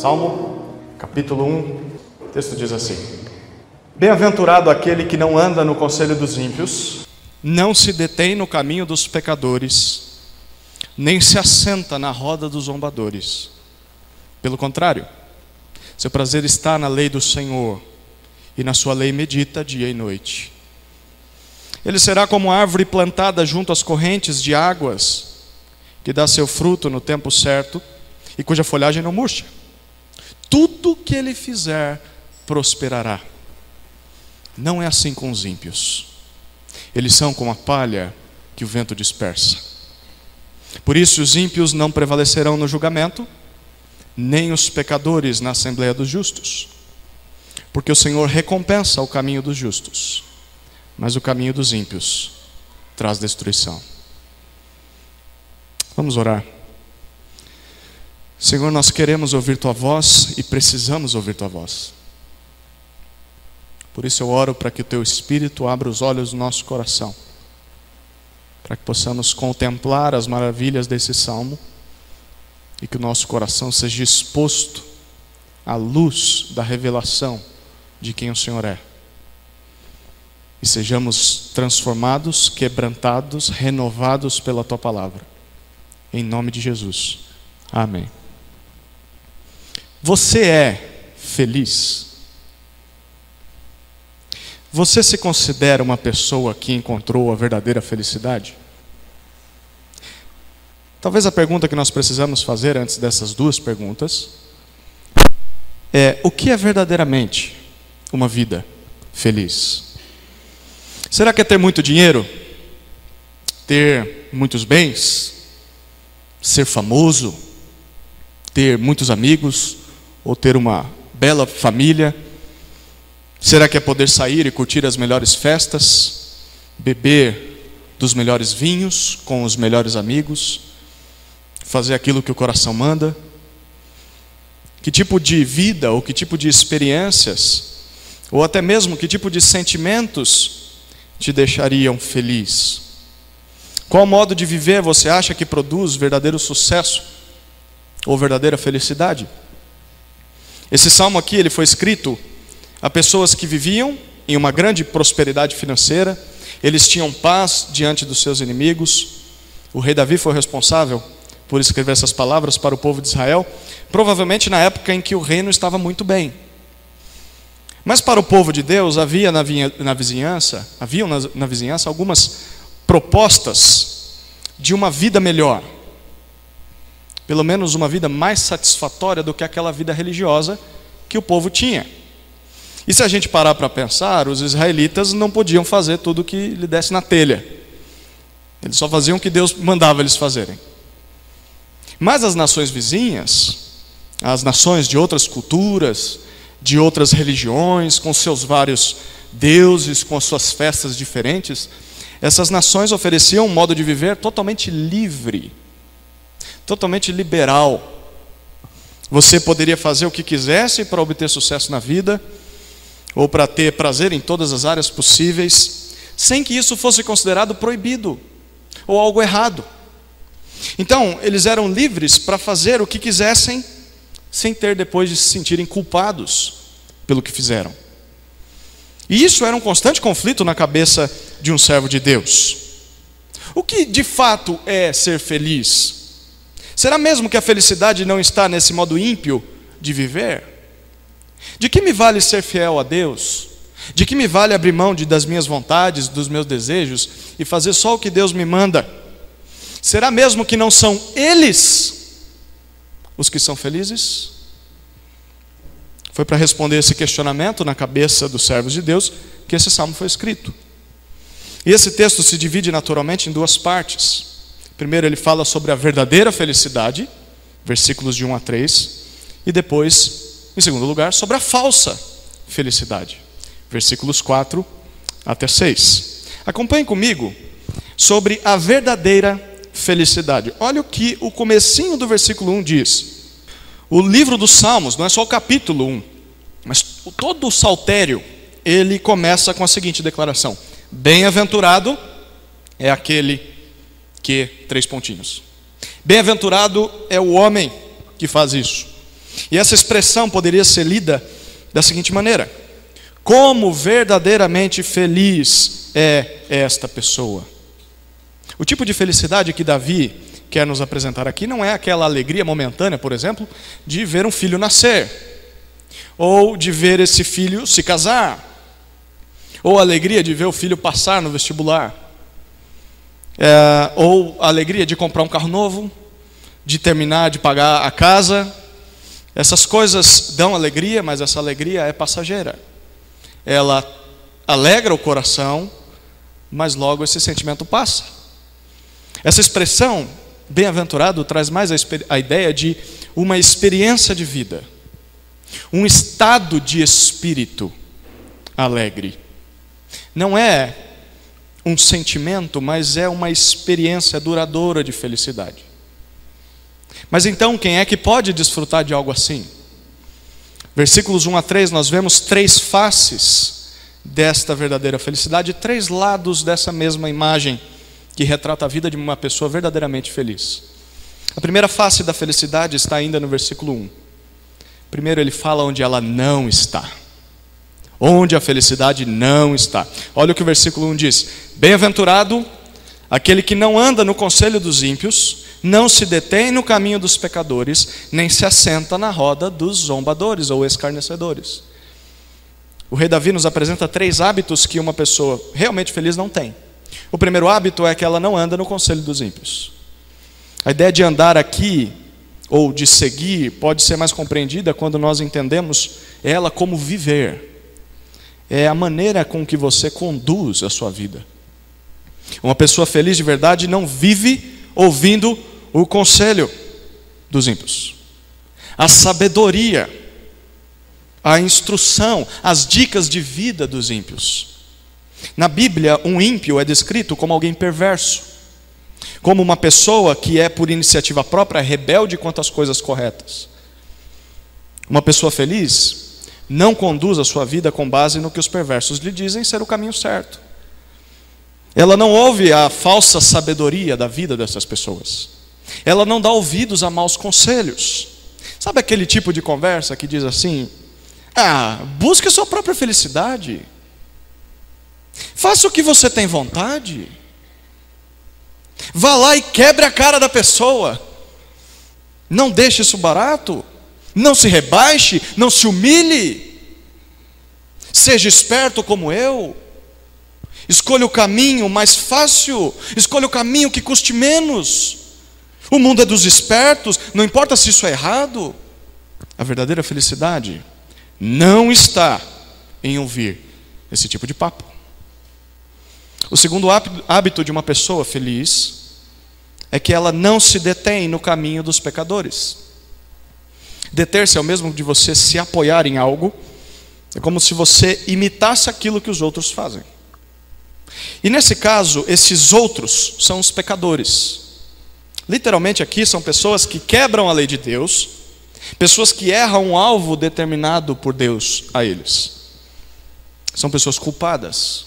Salmo, capítulo 1, o texto diz assim: Bem-aventurado aquele que não anda no conselho dos ímpios, não se detém no caminho dos pecadores, nem se assenta na roda dos zombadores. Pelo contrário, seu prazer está na lei do Senhor, e na sua lei medita dia e noite. Ele será como árvore plantada junto às correntes de águas, que dá seu fruto no tempo certo e cuja folhagem não murcha. Tudo que ele fizer prosperará. Não é assim com os ímpios. Eles são como a palha que o vento dispersa. Por isso os ímpios não prevalecerão no julgamento, nem os pecadores na assembleia dos justos. Porque o Senhor recompensa o caminho dos justos, mas o caminho dos ímpios traz destruição. Vamos orar. Senhor, nós queremos ouvir tua voz e precisamos ouvir tua voz. Por isso eu oro para que o teu Espírito abra os olhos do nosso coração, para que possamos contemplar as maravilhas desse salmo e que o nosso coração seja exposto à luz da revelação de quem o Senhor é. E sejamos transformados, quebrantados, renovados pela tua palavra. Em nome de Jesus. Amém. Você é feliz? Você se considera uma pessoa que encontrou a verdadeira felicidade? Talvez a pergunta que nós precisamos fazer antes dessas duas perguntas é: o que é verdadeiramente uma vida feliz? Será que é ter muito dinheiro? Ter muitos bens? Ser famoso? Ter muitos amigos? Ou ter uma bela família? Será que é poder sair e curtir as melhores festas, beber dos melhores vinhos com os melhores amigos, fazer aquilo que o coração manda? Que tipo de vida ou que tipo de experiências, ou até mesmo que tipo de sentimentos te deixariam feliz? Qual modo de viver você acha que produz verdadeiro sucesso ou verdadeira felicidade? Esse salmo aqui ele foi escrito a pessoas que viviam em uma grande prosperidade financeira, eles tinham paz diante dos seus inimigos. O rei Davi foi responsável por escrever essas palavras para o povo de Israel, provavelmente na época em que o reino estava muito bem. Mas para o povo de Deus havia na, na vizinhança, haviam na, na vizinhança algumas propostas de uma vida melhor pelo menos uma vida mais satisfatória do que aquela vida religiosa que o povo tinha. E se a gente parar para pensar, os israelitas não podiam fazer tudo o que lhe desse na telha. Eles só faziam o que Deus mandava eles fazerem. Mas as nações vizinhas, as nações de outras culturas, de outras religiões, com seus vários deuses, com suas festas diferentes, essas nações ofereciam um modo de viver totalmente livre totalmente liberal. Você poderia fazer o que quisesse para obter sucesso na vida, ou para ter prazer em todas as áreas possíveis, sem que isso fosse considerado proibido ou algo errado. Então, eles eram livres para fazer o que quisessem, sem ter depois de se sentirem culpados pelo que fizeram. E isso era um constante conflito na cabeça de um servo de Deus. O que de fato é ser feliz? Será mesmo que a felicidade não está nesse modo ímpio de viver? De que me vale ser fiel a Deus? De que me vale abrir mão de, das minhas vontades, dos meus desejos e fazer só o que Deus me manda? Será mesmo que não são eles os que são felizes? Foi para responder esse questionamento na cabeça dos servos de Deus que esse salmo foi escrito. E esse texto se divide naturalmente em duas partes. Primeiro, ele fala sobre a verdadeira felicidade, versículos de 1 a 3, e depois, em segundo lugar, sobre a falsa felicidade, versículos 4 até 6. Acompanhe comigo sobre a verdadeira felicidade. Olha o que o comecinho do versículo 1 diz. O livro dos Salmos, não é só o capítulo 1, mas todo o saltério, ele começa com a seguinte declaração: Bem-aventurado é aquele que três pontinhos. Bem-aventurado é o homem que faz isso. E essa expressão poderia ser lida da seguinte maneira: Como verdadeiramente feliz é esta pessoa? O tipo de felicidade que Davi quer nos apresentar aqui não é aquela alegria momentânea, por exemplo, de ver um filho nascer, ou de ver esse filho se casar, ou a alegria de ver o filho passar no vestibular, é, ou a alegria de comprar um carro novo, de terminar de pagar a casa. Essas coisas dão alegria, mas essa alegria é passageira. Ela alegra o coração, mas logo esse sentimento passa. Essa expressão, bem-aventurado, traz mais a, a ideia de uma experiência de vida, um estado de espírito alegre. Não é um sentimento, mas é uma experiência duradoura de felicidade. Mas então, quem é que pode desfrutar de algo assim? Versículos 1 a 3, nós vemos três faces desta verdadeira felicidade, três lados dessa mesma imagem que retrata a vida de uma pessoa verdadeiramente feliz. A primeira face da felicidade está ainda no versículo 1. Primeiro, ele fala onde ela não está onde a felicidade não está. Olha o que o versículo 1 diz: Bem-aventurado aquele que não anda no conselho dos ímpios, não se detém no caminho dos pecadores, nem se assenta na roda dos zombadores ou escarnecedores. O rei Davi nos apresenta três hábitos que uma pessoa realmente feliz não tem. O primeiro hábito é que ela não anda no conselho dos ímpios. A ideia de andar aqui ou de seguir pode ser mais compreendida quando nós entendemos ela como viver é a maneira com que você conduz a sua vida. Uma pessoa feliz de verdade não vive ouvindo o conselho dos ímpios. A sabedoria, a instrução, as dicas de vida dos ímpios. Na Bíblia, um ímpio é descrito como alguém perverso, como uma pessoa que é, por iniciativa própria, rebelde quanto às coisas corretas. Uma pessoa feliz não conduz a sua vida com base no que os perversos lhe dizem ser o caminho certo. Ela não ouve a falsa sabedoria da vida dessas pessoas. Ela não dá ouvidos a maus conselhos. Sabe aquele tipo de conversa que diz assim: Ah, busque sua própria felicidade. Faça o que você tem vontade. Vá lá e quebre a cara da pessoa. Não deixe isso barato. Não se rebaixe, não se humilhe. Seja esperto como eu. Escolha o caminho mais fácil, escolha o caminho que custe menos. O mundo é dos espertos, não importa se isso é errado. A verdadeira felicidade não está em ouvir esse tipo de papo. O segundo hábito de uma pessoa feliz é que ela não se detém no caminho dos pecadores. Deter-se é o mesmo de você se apoiar em algo, é como se você imitasse aquilo que os outros fazem. E nesse caso, esses outros são os pecadores. Literalmente aqui são pessoas que quebram a lei de Deus, pessoas que erram um alvo determinado por Deus a eles. São pessoas culpadas,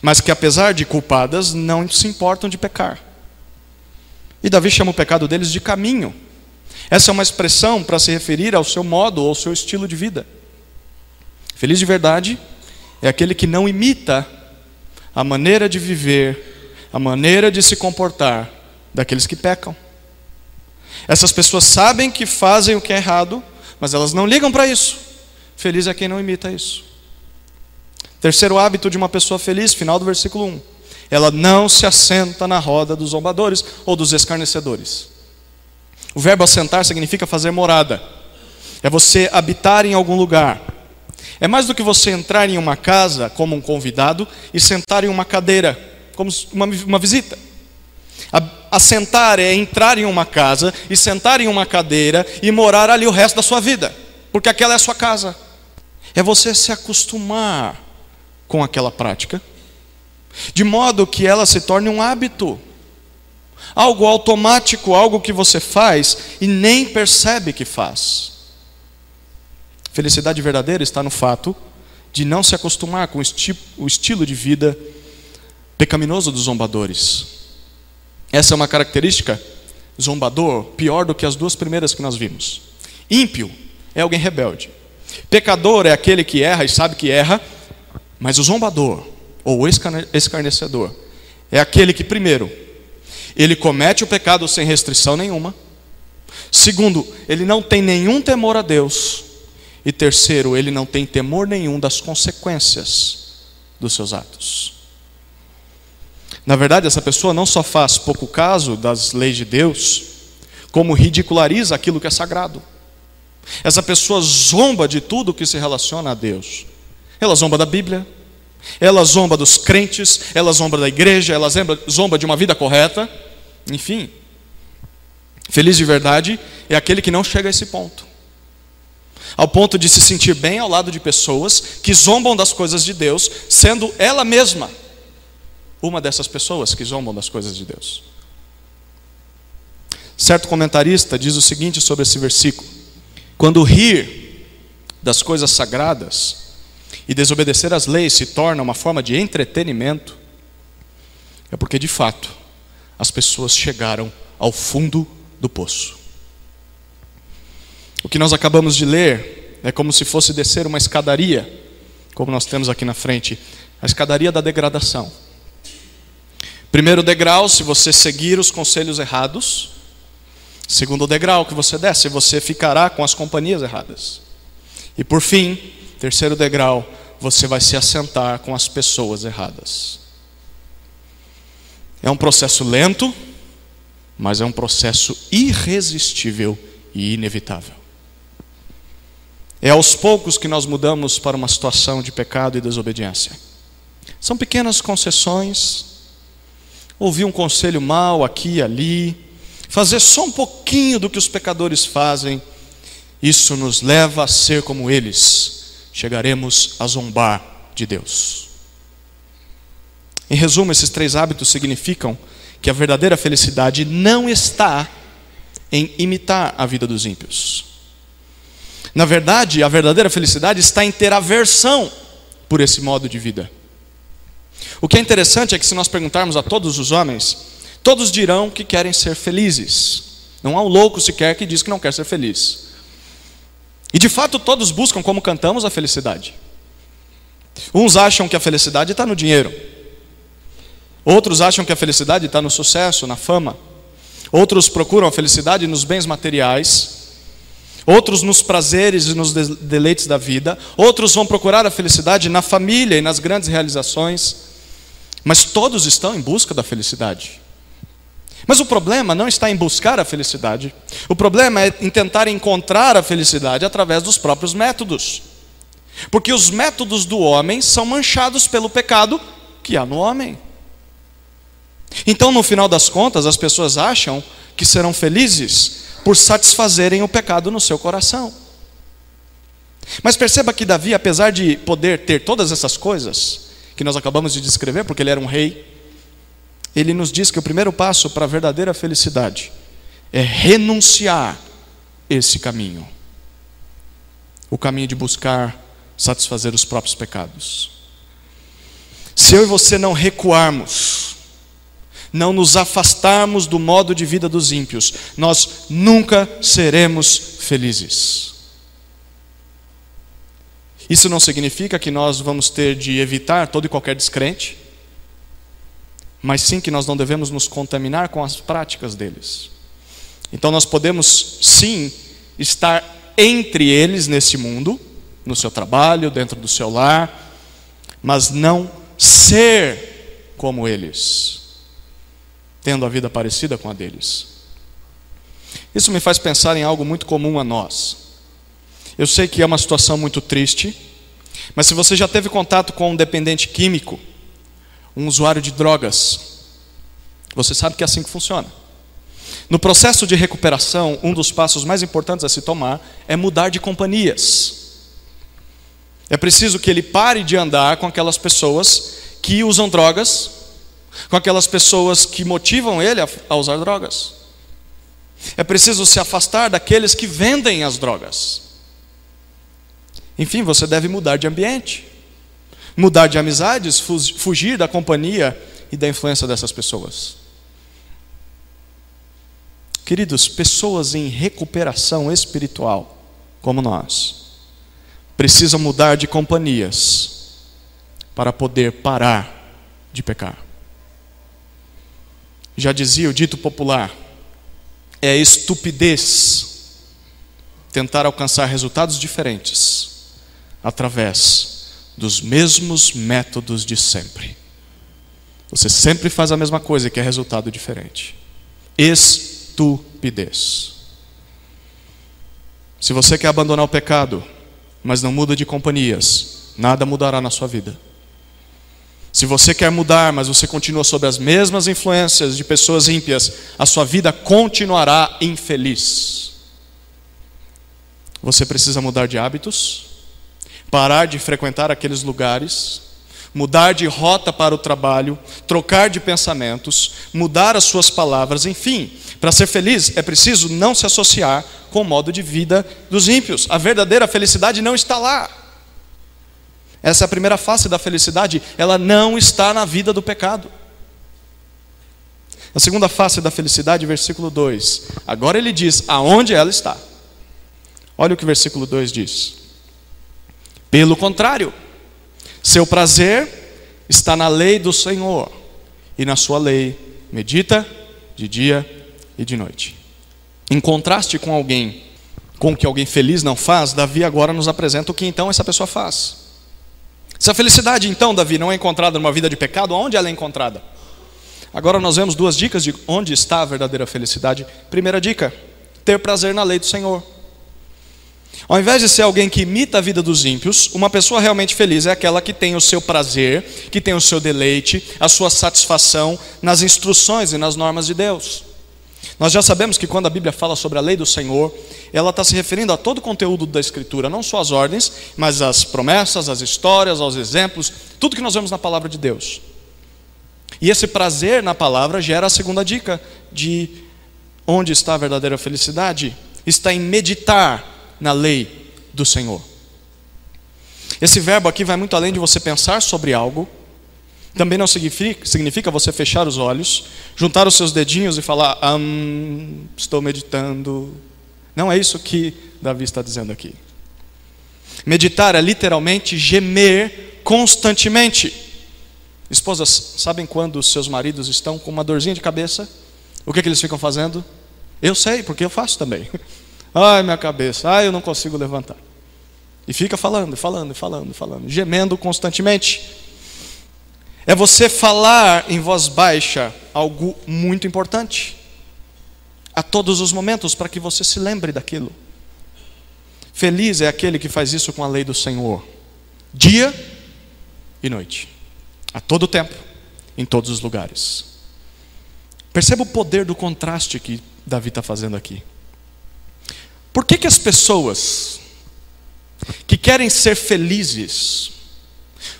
mas que apesar de culpadas não se importam de pecar. E Davi chama o pecado deles de caminho. Essa é uma expressão para se referir ao seu modo ou ao seu estilo de vida. Feliz de verdade é aquele que não imita a maneira de viver, a maneira de se comportar daqueles que pecam. Essas pessoas sabem que fazem o que é errado, mas elas não ligam para isso. Feliz é quem não imita isso. Terceiro hábito de uma pessoa feliz, final do versículo 1. Ela não se assenta na roda dos zombadores ou dos escarnecedores. O verbo assentar significa fazer morada. É você habitar em algum lugar. É mais do que você entrar em uma casa como um convidado e sentar em uma cadeira, como uma, uma visita. Assentar é entrar em uma casa e sentar em uma cadeira e morar ali o resto da sua vida, porque aquela é a sua casa. É você se acostumar com aquela prática, de modo que ela se torne um hábito algo automático, algo que você faz e nem percebe que faz. Felicidade verdadeira está no fato de não se acostumar com o, esti o estilo de vida pecaminoso dos zombadores. Essa é uma característica zombador pior do que as duas primeiras que nós vimos. Ímpio é alguém rebelde. Pecador é aquele que erra e sabe que erra, mas o zombador ou o escarnecedor é aquele que, primeiro, ele comete o pecado sem restrição nenhuma. Segundo, ele não tem nenhum temor a Deus. E terceiro, ele não tem temor nenhum das consequências dos seus atos. Na verdade, essa pessoa não só faz pouco caso das leis de Deus, como ridiculariza aquilo que é sagrado. Essa pessoa zomba de tudo que se relaciona a Deus. Ela zomba da Bíblia, ela zomba dos crentes, ela zomba da igreja, ela zomba de uma vida correta. Enfim, feliz de verdade é aquele que não chega a esse ponto ao ponto de se sentir bem ao lado de pessoas que zombam das coisas de Deus, sendo ela mesma uma dessas pessoas que zombam das coisas de Deus. Certo comentarista diz o seguinte sobre esse versículo: quando rir das coisas sagradas e desobedecer às leis se torna uma forma de entretenimento, é porque de fato as pessoas chegaram ao fundo do poço. O que nós acabamos de ler é como se fosse descer uma escadaria, como nós temos aqui na frente, a escadaria da degradação. Primeiro degrau, se você seguir os conselhos errados, Segundo degrau que você desce, você ficará com as companhias erradas. E por fim, terceiro degrau, você vai se assentar com as pessoas erradas. É um processo lento, mas é um processo irresistível e inevitável. É aos poucos que nós mudamos para uma situação de pecado e desobediência. São pequenas concessões, ouvir um conselho mal aqui e ali, fazer só um pouquinho do que os pecadores fazem, isso nos leva a ser como eles, chegaremos a zombar de Deus. Em resumo, esses três hábitos significam que a verdadeira felicidade não está em imitar a vida dos ímpios. Na verdade, a verdadeira felicidade está em ter aversão por esse modo de vida. O que é interessante é que, se nós perguntarmos a todos os homens, Todos dirão que querem ser felizes. Não há um louco sequer que diz que não quer ser feliz. E de fato todos buscam, como cantamos, a felicidade. Uns acham que a felicidade está no dinheiro. Outros acham que a felicidade está no sucesso, na fama. Outros procuram a felicidade nos bens materiais. Outros nos prazeres e nos deleites da vida. Outros vão procurar a felicidade na família e nas grandes realizações. Mas todos estão em busca da felicidade. Mas o problema não está em buscar a felicidade. O problema é em tentar encontrar a felicidade através dos próprios métodos. Porque os métodos do homem são manchados pelo pecado que há no homem. Então, no final das contas, as pessoas acham que serão felizes por satisfazerem o pecado no seu coração. Mas perceba que Davi, apesar de poder ter todas essas coisas que nós acabamos de descrever, porque ele era um rei, ele nos diz que o primeiro passo para a verdadeira felicidade é renunciar esse caminho o caminho de buscar satisfazer os próprios pecados. Se eu e você não recuarmos, não nos afastarmos do modo de vida dos ímpios, nós nunca seremos felizes. Isso não significa que nós vamos ter de evitar todo e qualquer descrente, mas sim que nós não devemos nos contaminar com as práticas deles. Então nós podemos sim estar entre eles nesse mundo, no seu trabalho, dentro do seu lar, mas não ser como eles, tendo a vida parecida com a deles. Isso me faz pensar em algo muito comum a nós. Eu sei que é uma situação muito triste, mas se você já teve contato com um dependente químico, um usuário de drogas. Você sabe que é assim que funciona. No processo de recuperação, um dos passos mais importantes a se tomar é mudar de companhias. É preciso que ele pare de andar com aquelas pessoas que usam drogas, com aquelas pessoas que motivam ele a, usar drogas. É preciso se afastar daqueles que vendem as drogas. Enfim, você deve mudar de ambiente mudar de amizades, fugir da companhia e da influência dessas pessoas. Queridos, pessoas em recuperação espiritual como nós, precisa mudar de companhias para poder parar de pecar. Já dizia o dito popular: é estupidez tentar alcançar resultados diferentes através dos mesmos métodos de sempre. Você sempre faz a mesma coisa que é resultado diferente. Estupidez. Se você quer abandonar o pecado, mas não muda de companhias, nada mudará na sua vida. Se você quer mudar, mas você continua sob as mesmas influências de pessoas ímpias, a sua vida continuará infeliz. Você precisa mudar de hábitos, parar de frequentar aqueles lugares, mudar de rota para o trabalho, trocar de pensamentos, mudar as suas palavras, enfim, para ser feliz é preciso não se associar com o modo de vida dos ímpios. A verdadeira felicidade não está lá. Essa é a primeira face da felicidade, ela não está na vida do pecado. A segunda face da felicidade, versículo 2. Agora ele diz aonde ela está. Olha o que o versículo 2 diz. Pelo contrário, seu prazer está na lei do Senhor, e na sua lei medita de dia e de noite. Em contraste com alguém, com o que alguém feliz não faz, Davi agora nos apresenta o que então essa pessoa faz. Se a felicidade, então, Davi, não é encontrada numa vida de pecado, onde ela é encontrada? Agora nós vemos duas dicas de onde está a verdadeira felicidade. Primeira dica: ter prazer na lei do Senhor. Ao invés de ser alguém que imita a vida dos ímpios, uma pessoa realmente feliz é aquela que tem o seu prazer, que tem o seu deleite, a sua satisfação nas instruções e nas normas de Deus. Nós já sabemos que quando a Bíblia fala sobre a lei do Senhor, ela está se referindo a todo o conteúdo da Escritura, não só as ordens, mas as promessas, as histórias, aos exemplos, tudo que nós vemos na palavra de Deus. E esse prazer na palavra gera a segunda dica de onde está a verdadeira felicidade? Está em meditar na lei do Senhor. Esse verbo aqui vai muito além de você pensar sobre algo, também não significa, você fechar os olhos, juntar os seus dedinhos e falar, hum, estou meditando. Não é isso que Davi está dizendo aqui. Meditar é literalmente gemer constantemente. Esposas, sabem quando os seus maridos estão com uma dorzinha de cabeça? O que, é que eles ficam fazendo? Eu sei, porque eu faço também. Ai, minha cabeça, ai, eu não consigo levantar. E fica falando, falando, falando, falando, gemendo constantemente. É você falar em voz baixa algo muito importante, a todos os momentos, para que você se lembre daquilo. Feliz é aquele que faz isso com a lei do Senhor, dia e noite, a todo tempo, em todos os lugares. Perceba o poder do contraste que Davi está fazendo aqui. Por que, que as pessoas que querem ser felizes,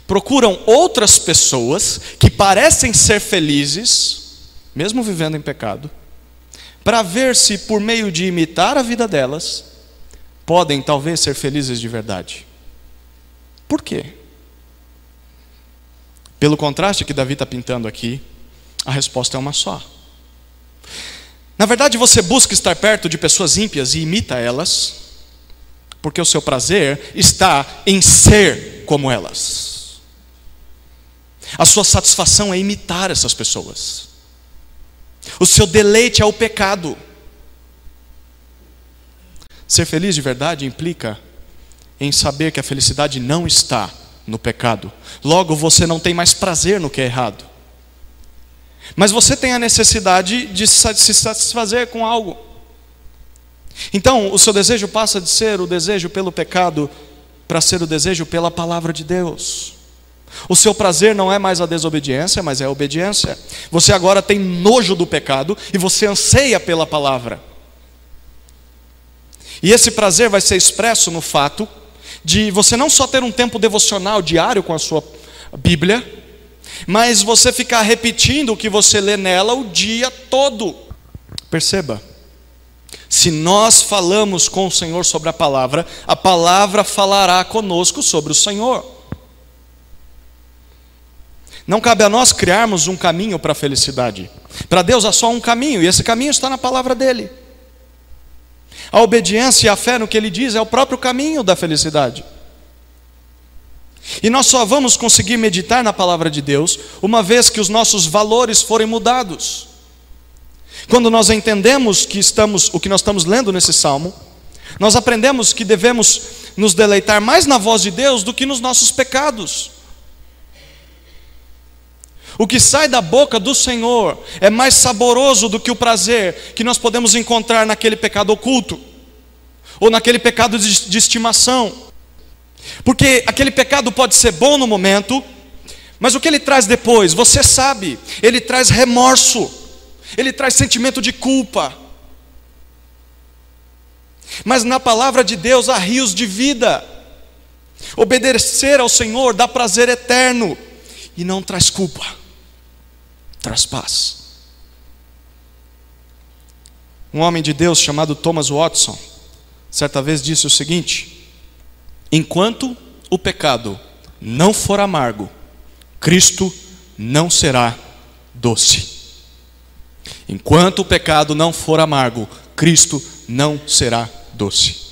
procuram outras pessoas que parecem ser felizes, mesmo vivendo em pecado, para ver se por meio de imitar a vida delas, podem talvez ser felizes de verdade. Por quê? Pelo contraste que Davi está pintando aqui, a resposta é uma só. Na verdade, você busca estar perto de pessoas ímpias e imita elas, porque o seu prazer está em ser como elas. A sua satisfação é imitar essas pessoas. O seu deleite é o pecado. Ser feliz de verdade implica em saber que a felicidade não está no pecado. Logo, você não tem mais prazer no que é errado. Mas você tem a necessidade de se satisfazer com algo. Então, o seu desejo passa de ser o desejo pelo pecado para ser o desejo pela palavra de Deus. O seu prazer não é mais a desobediência, mas é a obediência. Você agora tem nojo do pecado e você anseia pela palavra. E esse prazer vai ser expresso no fato de você não só ter um tempo devocional diário com a sua Bíblia, mas você ficar repetindo o que você lê nela o dia todo. Perceba, se nós falamos com o Senhor sobre a palavra, a palavra falará conosco sobre o Senhor. Não cabe a nós criarmos um caminho para a felicidade. Para Deus há só um caminho, e esse caminho está na palavra dele. A obediência e a fé no que ele diz é o próprio caminho da felicidade. E nós só vamos conseguir meditar na palavra de Deus uma vez que os nossos valores forem mudados. Quando nós entendemos que estamos, o que nós estamos lendo nesse salmo, nós aprendemos que devemos nos deleitar mais na voz de Deus do que nos nossos pecados. O que sai da boca do Senhor é mais saboroso do que o prazer que nós podemos encontrar naquele pecado oculto, ou naquele pecado de, de estimação. Porque aquele pecado pode ser bom no momento, mas o que ele traz depois, você sabe, ele traz remorso, ele traz sentimento de culpa. Mas na palavra de Deus há rios de vida. Obedecer ao Senhor dá prazer eterno e não traz culpa traz paz. Um homem de Deus chamado Thomas Watson, certa vez disse o seguinte: Enquanto o pecado não for amargo, Cristo não será doce. Enquanto o pecado não for amargo, Cristo não será doce.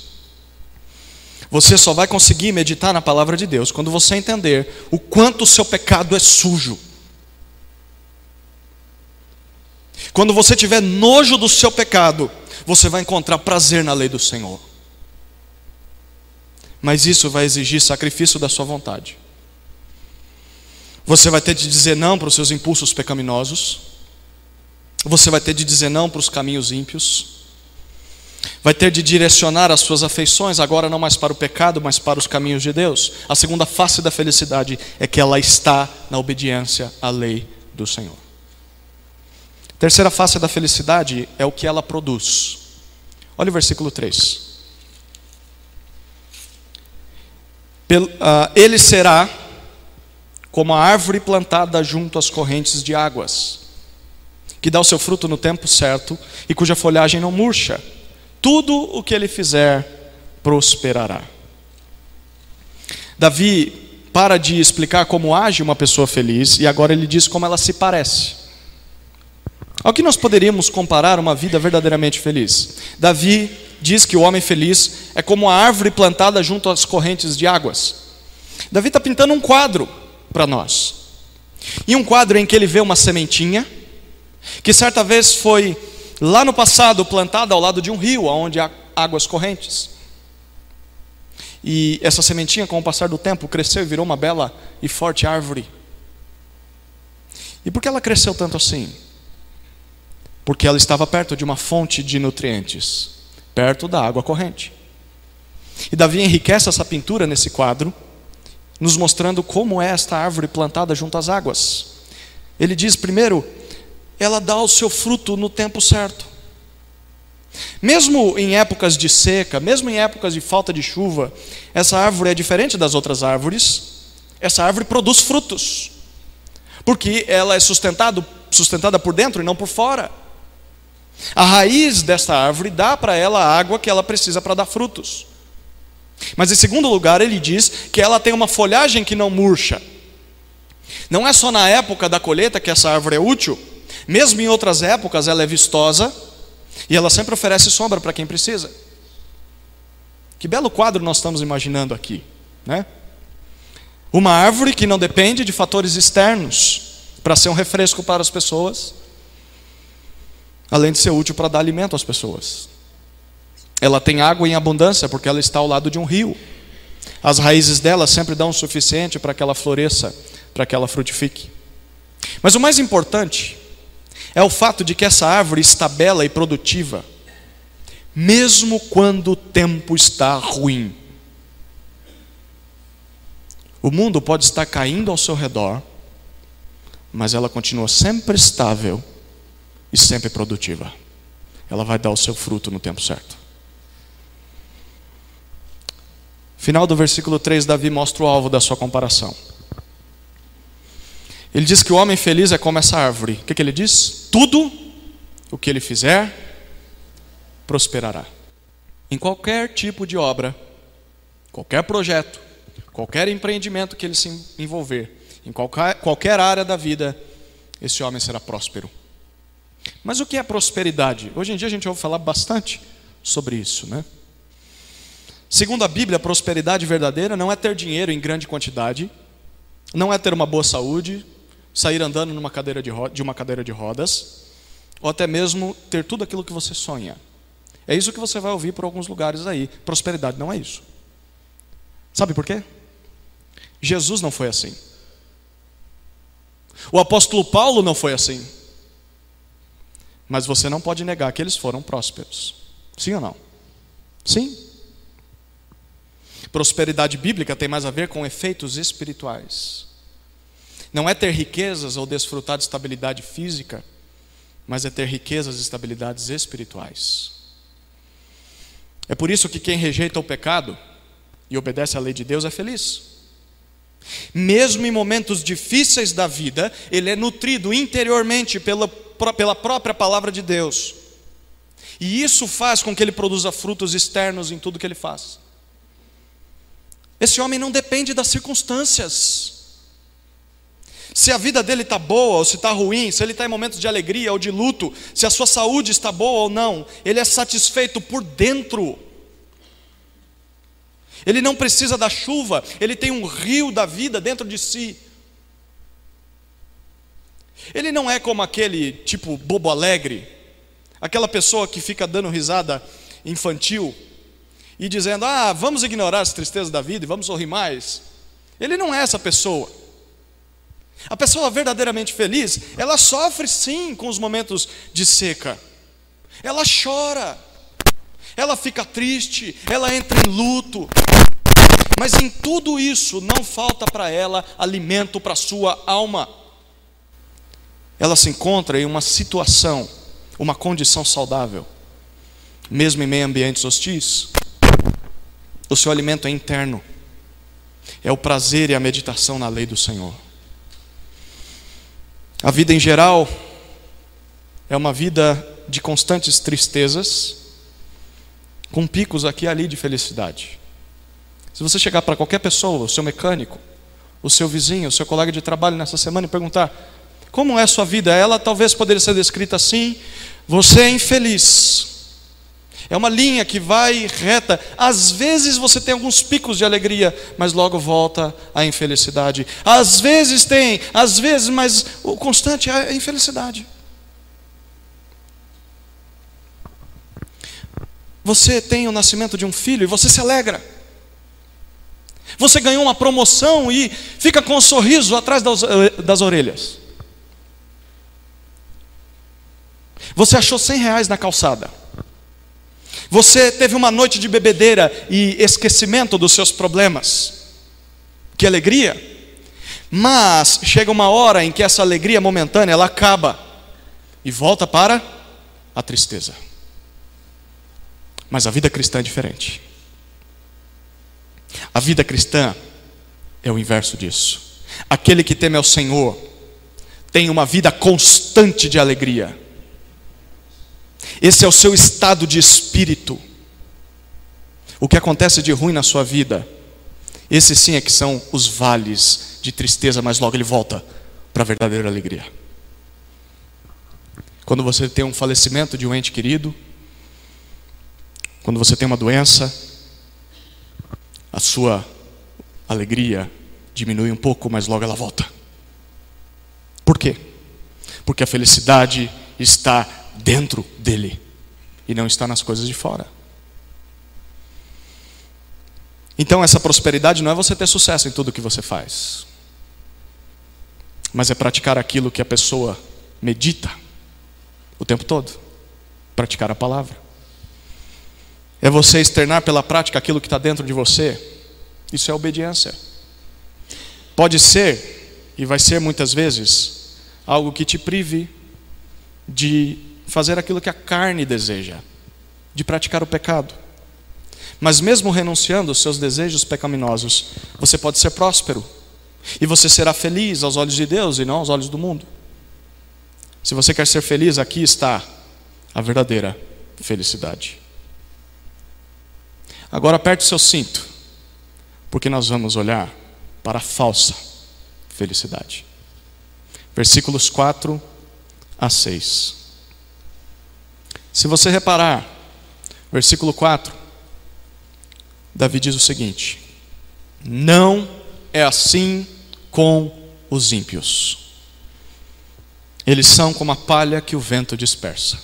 Você só vai conseguir meditar na palavra de Deus quando você entender o quanto o seu pecado é sujo Quando você tiver nojo do seu pecado, você vai encontrar prazer na lei do Senhor. Mas isso vai exigir sacrifício da sua vontade. Você vai ter de dizer não para os seus impulsos pecaminosos. Você vai ter de dizer não para os caminhos ímpios. Vai ter de direcionar as suas afeições agora não mais para o pecado, mas para os caminhos de Deus. A segunda face da felicidade é que ela está na obediência à lei do Senhor. Terceira face da felicidade é o que ela produz. Olha o versículo 3. Ah, ele será como a árvore plantada junto às correntes de águas, que dá o seu fruto no tempo certo e cuja folhagem não murcha. Tudo o que ele fizer prosperará. Davi para de explicar como age uma pessoa feliz e agora ele diz como ela se parece. Ao que nós poderíamos comparar uma vida verdadeiramente feliz? Davi diz que o homem feliz é como a árvore plantada junto às correntes de águas. Davi está pintando um quadro para nós. E um quadro em que ele vê uma sementinha, que certa vez foi lá no passado plantada ao lado de um rio, onde há águas correntes. E essa sementinha, com o passar do tempo, cresceu e virou uma bela e forte árvore. E por que ela cresceu tanto assim? porque ela estava perto de uma fonte de nutrientes, perto da água corrente. E Davi enriquece essa pintura nesse quadro, nos mostrando como é esta árvore plantada junto às águas. Ele diz, primeiro, ela dá o seu fruto no tempo certo. Mesmo em épocas de seca, mesmo em épocas de falta de chuva, essa árvore é diferente das outras árvores. Essa árvore produz frutos, porque ela é sustentada por dentro e não por fora. A raiz desta árvore dá para ela a água que ela precisa para dar frutos. Mas em segundo lugar, ele diz que ela tem uma folhagem que não murcha. Não é só na época da colheita que essa árvore é útil, mesmo em outras épocas ela é vistosa e ela sempre oferece sombra para quem precisa. Que belo quadro nós estamos imaginando aqui, né? Uma árvore que não depende de fatores externos para ser um refresco para as pessoas, além de ser útil para dar alimento às pessoas. Ela tem água em abundância porque ela está ao lado de um rio. As raízes dela sempre dão o suficiente para que ela floresça, para que ela frutifique. Mas o mais importante é o fato de que essa árvore está bela e produtiva, mesmo quando o tempo está ruim. O mundo pode estar caindo ao seu redor, mas ela continua sempre estável e sempre produtiva. Ela vai dar o seu fruto no tempo certo. Final do versículo 3, Davi mostra o alvo da sua comparação. Ele diz que o homem feliz é como essa árvore. O que, que ele diz? Tudo o que ele fizer prosperará. Em qualquer tipo de obra, qualquer projeto, qualquer empreendimento que ele se envolver, em qualquer, qualquer área da vida, esse homem será próspero. Mas o que é prosperidade? Hoje em dia a gente ouve falar bastante sobre isso, né? Segundo a Bíblia, a prosperidade verdadeira não é ter dinheiro em grande quantidade, não é ter uma boa saúde, sair andando numa cadeira de, de uma cadeira de rodas, ou até mesmo ter tudo aquilo que você sonha. É isso que você vai ouvir por alguns lugares aí. Prosperidade não é isso. Sabe por quê? Jesus não foi assim. O apóstolo Paulo não foi assim. Mas você não pode negar que eles foram prósperos. Sim ou não? Sim. Prosperidade bíblica tem mais a ver com efeitos espirituais. Não é ter riquezas ou desfrutar de estabilidade física, mas é ter riquezas e estabilidades espirituais. É por isso que quem rejeita o pecado e obedece à lei de Deus é feliz. Mesmo em momentos difíceis da vida, ele é nutrido interiormente pela, pela própria palavra de Deus. E isso faz com que ele produza frutos externos em tudo que ele faz. Esse homem não depende das circunstâncias. Se a vida dele está boa ou se está ruim, se ele está em momentos de alegria ou de luto, se a sua saúde está boa ou não, ele é satisfeito por dentro. Ele não precisa da chuva, ele tem um rio da vida dentro de si. Ele não é como aquele tipo bobo alegre, aquela pessoa que fica dando risada infantil e dizendo: Ah, vamos ignorar as tristezas da vida e vamos sorrir mais. Ele não é essa pessoa. A pessoa verdadeiramente feliz, ela sofre sim com os momentos de seca. Ela chora, ela fica triste, ela entra em luto. Mas em tudo isso não falta para ela alimento para a sua alma. Ela se encontra em uma situação, uma condição saudável, mesmo em meio ambientes hostis. O seu alimento é interno. É o prazer e a meditação na lei do Senhor. A vida em geral é uma vida de constantes tristezas, com picos aqui e ali de felicidade. Se você chegar para qualquer pessoa, o seu mecânico, o seu vizinho, o seu colega de trabalho nessa semana e perguntar: como é a sua vida? Ela talvez poderia ser descrita assim: você é infeliz, é uma linha que vai reta. Às vezes você tem alguns picos de alegria, mas logo volta a infelicidade. Às vezes tem, às vezes, mas o constante é a infelicidade. Você tem o nascimento de um filho e você se alegra. Você ganhou uma promoção e fica com um sorriso atrás das, das orelhas. Você achou 100 reais na calçada. Você teve uma noite de bebedeira e esquecimento dos seus problemas. Que alegria! Mas chega uma hora em que essa alegria momentânea ela acaba e volta para a tristeza. Mas a vida cristã é diferente. A vida cristã é o inverso disso. Aquele que teme ao Senhor tem uma vida constante de alegria. Esse é o seu estado de espírito. O que acontece de ruim na sua vida, esses sim é que são os vales de tristeza, mas logo ele volta para a verdadeira alegria. Quando você tem um falecimento de um ente querido, quando você tem uma doença, a sua alegria diminui um pouco, mas logo ela volta. Por quê? Porque a felicidade está dentro dele e não está nas coisas de fora. Então, essa prosperidade não é você ter sucesso em tudo que você faz, mas é praticar aquilo que a pessoa medita o tempo todo praticar a palavra. É você externar pela prática aquilo que está dentro de você. Isso é obediência. Pode ser, e vai ser muitas vezes, algo que te prive de fazer aquilo que a carne deseja, de praticar o pecado. Mas mesmo renunciando aos seus desejos pecaminosos, você pode ser próspero. E você será feliz aos olhos de Deus e não aos olhos do mundo. Se você quer ser feliz, aqui está a verdadeira felicidade. Agora aperte o seu cinto, porque nós vamos olhar para a falsa felicidade. Versículos 4 a 6. Se você reparar, Versículo 4. Davi diz o seguinte: Não é assim com os ímpios. Eles são como a palha que o vento dispersa.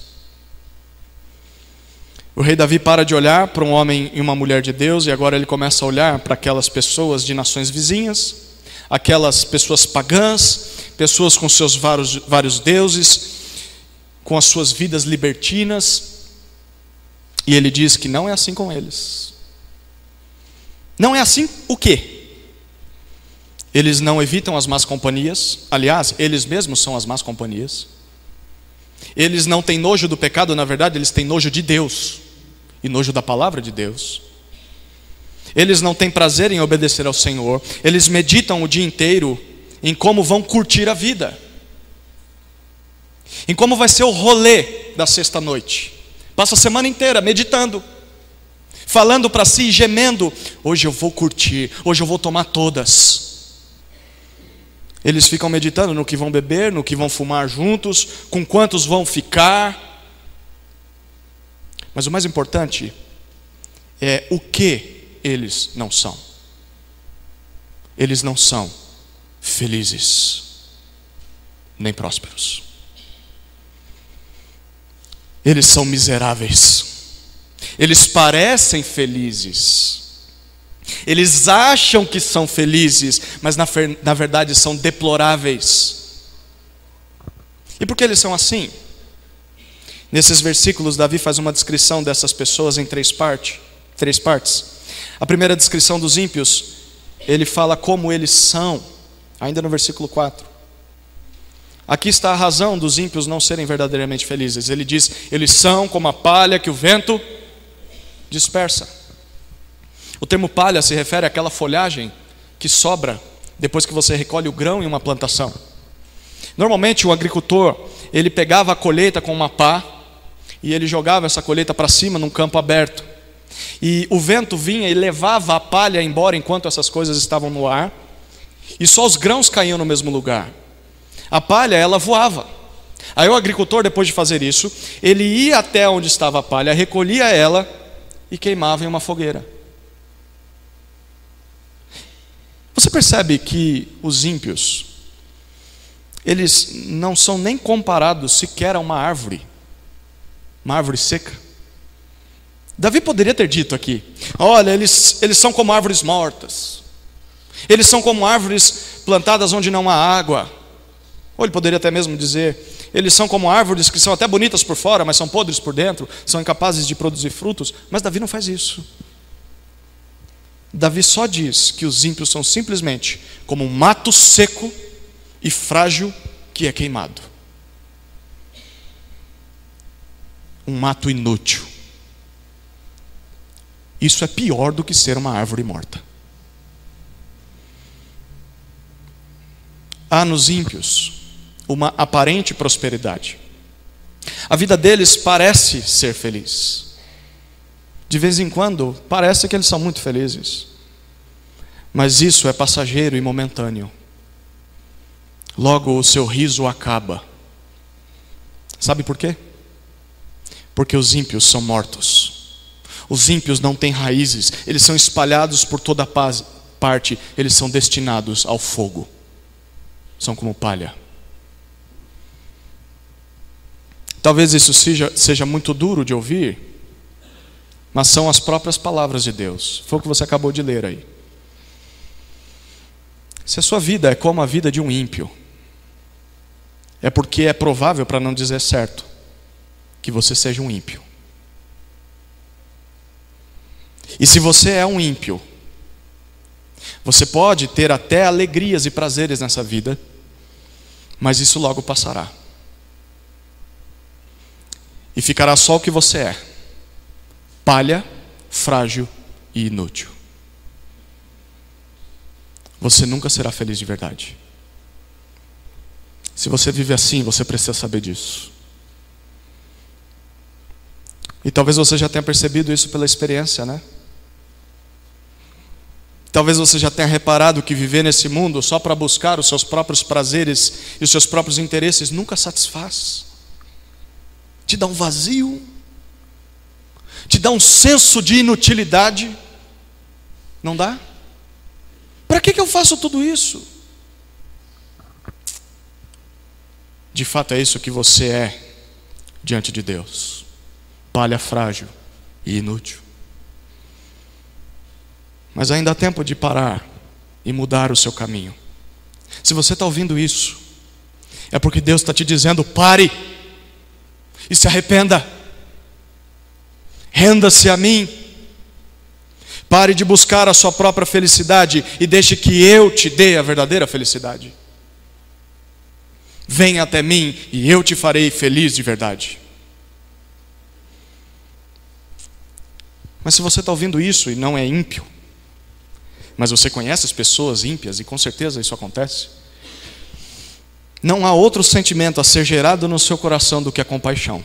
O rei Davi para de olhar para um homem e uma mulher de Deus e agora ele começa a olhar para aquelas pessoas de nações vizinhas, aquelas pessoas pagãs, pessoas com seus vários, vários deuses, com as suas vidas libertinas, e ele diz que não é assim com eles. Não é assim o quê? Eles não evitam as más companhias, aliás, eles mesmos são as más companhias. Eles não têm nojo do pecado, na verdade, eles têm nojo de Deus e nojo da palavra de Deus. Eles não têm prazer em obedecer ao Senhor, eles meditam o dia inteiro em como vão curtir a vida, em como vai ser o rolê da sexta-noite. Passa a semana inteira meditando, falando para si, gemendo: hoje eu vou curtir, hoje eu vou tomar todas. Eles ficam meditando no que vão beber, no que vão fumar juntos, com quantos vão ficar. Mas o mais importante é o que eles não são. Eles não são felizes, nem prósperos. Eles são miseráveis. Eles parecem felizes eles acham que são felizes, mas na, na verdade são deploráveis. E por que eles são assim? Nesses versículos, Davi faz uma descrição dessas pessoas em três, parte, três partes. A primeira descrição dos ímpios, ele fala como eles são, ainda no versículo 4. Aqui está a razão dos ímpios não serem verdadeiramente felizes. Ele diz: eles são como a palha que o vento dispersa. O termo palha se refere àquela folhagem que sobra depois que você recolhe o grão em uma plantação. Normalmente o agricultor, ele pegava a colheita com uma pá e ele jogava essa colheita para cima num campo aberto. E o vento vinha e levava a palha embora enquanto essas coisas estavam no ar, e só os grãos caíam no mesmo lugar. A palha, ela voava. Aí o agricultor, depois de fazer isso, ele ia até onde estava a palha, recolhia ela e queimava em uma fogueira. Você percebe que os ímpios, eles não são nem comparados sequer a uma árvore, uma árvore seca. Davi poderia ter dito aqui: olha, eles, eles são como árvores mortas, eles são como árvores plantadas onde não há água. Ou ele poderia até mesmo dizer: eles são como árvores que são até bonitas por fora, mas são podres por dentro, são incapazes de produzir frutos. Mas Davi não faz isso. Davi só diz que os ímpios são simplesmente como um mato seco e frágil que é queimado. Um mato inútil. Isso é pior do que ser uma árvore morta. Há nos ímpios uma aparente prosperidade. A vida deles parece ser feliz. De vez em quando, parece que eles são muito felizes. Mas isso é passageiro e momentâneo. Logo o seu riso acaba. Sabe por quê? Porque os ímpios são mortos. Os ímpios não têm raízes, eles são espalhados por toda parte, eles são destinados ao fogo. São como palha. Talvez isso seja, seja muito duro de ouvir, mas são as próprias palavras de Deus. Foi o que você acabou de ler aí. Se a sua vida é como a vida de um ímpio, é porque é provável, para não dizer certo, que você seja um ímpio. E se você é um ímpio, você pode ter até alegrias e prazeres nessa vida, mas isso logo passará. E ficará só o que você é palha, frágil e inútil. Você nunca será feliz de verdade. Se você vive assim, você precisa saber disso. E talvez você já tenha percebido isso pela experiência, né? Talvez você já tenha reparado que viver nesse mundo só para buscar os seus próprios prazeres e os seus próprios interesses nunca satisfaz. Te dá um vazio te dá um senso de inutilidade. Não dá? Para que, que eu faço tudo isso? De fato é isso que você é diante de Deus: palha frágil e inútil. Mas ainda há tempo de parar e mudar o seu caminho. Se você está ouvindo isso, é porque Deus está te dizendo: pare e se arrependa, renda-se a mim, pare de buscar a sua própria felicidade e deixe que eu te dê a verdadeira felicidade. Venha até mim e eu te farei feliz de verdade. Mas se você está ouvindo isso e não é ímpio, mas você conhece as pessoas ímpias, e com certeza isso acontece, não há outro sentimento a ser gerado no seu coração do que a compaixão.